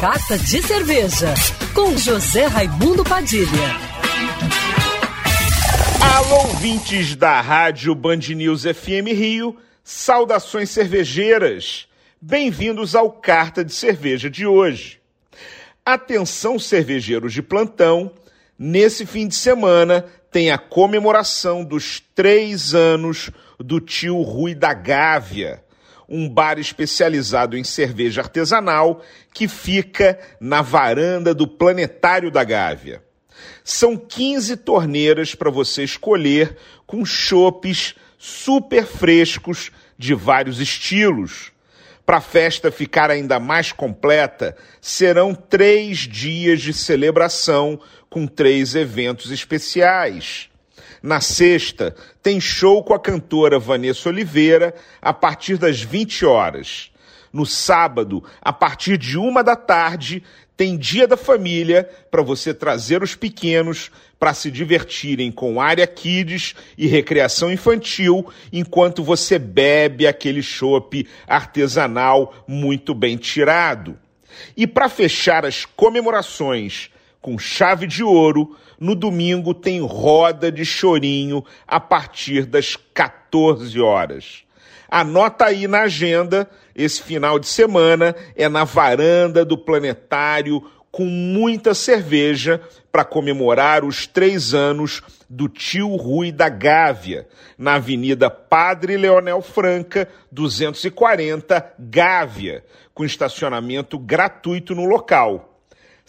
Carta de Cerveja, com José Raimundo Padilha. Alô, ouvintes da Rádio Band News FM Rio, saudações cervejeiras. Bem-vindos ao Carta de Cerveja de hoje. Atenção, cervejeiros de plantão, nesse fim de semana tem a comemoração dos três anos do tio Rui da Gávea um bar especializado em cerveja artesanal que fica na varanda do Planetário da Gávea. São 15 torneiras para você escolher com chopes super frescos de vários estilos. Para a festa ficar ainda mais completa, serão três dias de celebração com três eventos especiais. Na sexta, tem show com a cantora Vanessa Oliveira a partir das 20 horas. No sábado, a partir de uma da tarde, tem Dia da Família para você trazer os pequenos para se divertirem com área kids e recreação infantil, enquanto você bebe aquele chopp artesanal muito bem tirado. E para fechar as comemorações com chave de ouro, no domingo tem roda de chorinho a partir das 14 horas. Anota aí na agenda, esse final de semana é na varanda do planetário com muita cerveja para comemorar os três anos do tio Rui da Gávea, na Avenida Padre Leonel Franca, 240, Gávea, com estacionamento gratuito no local.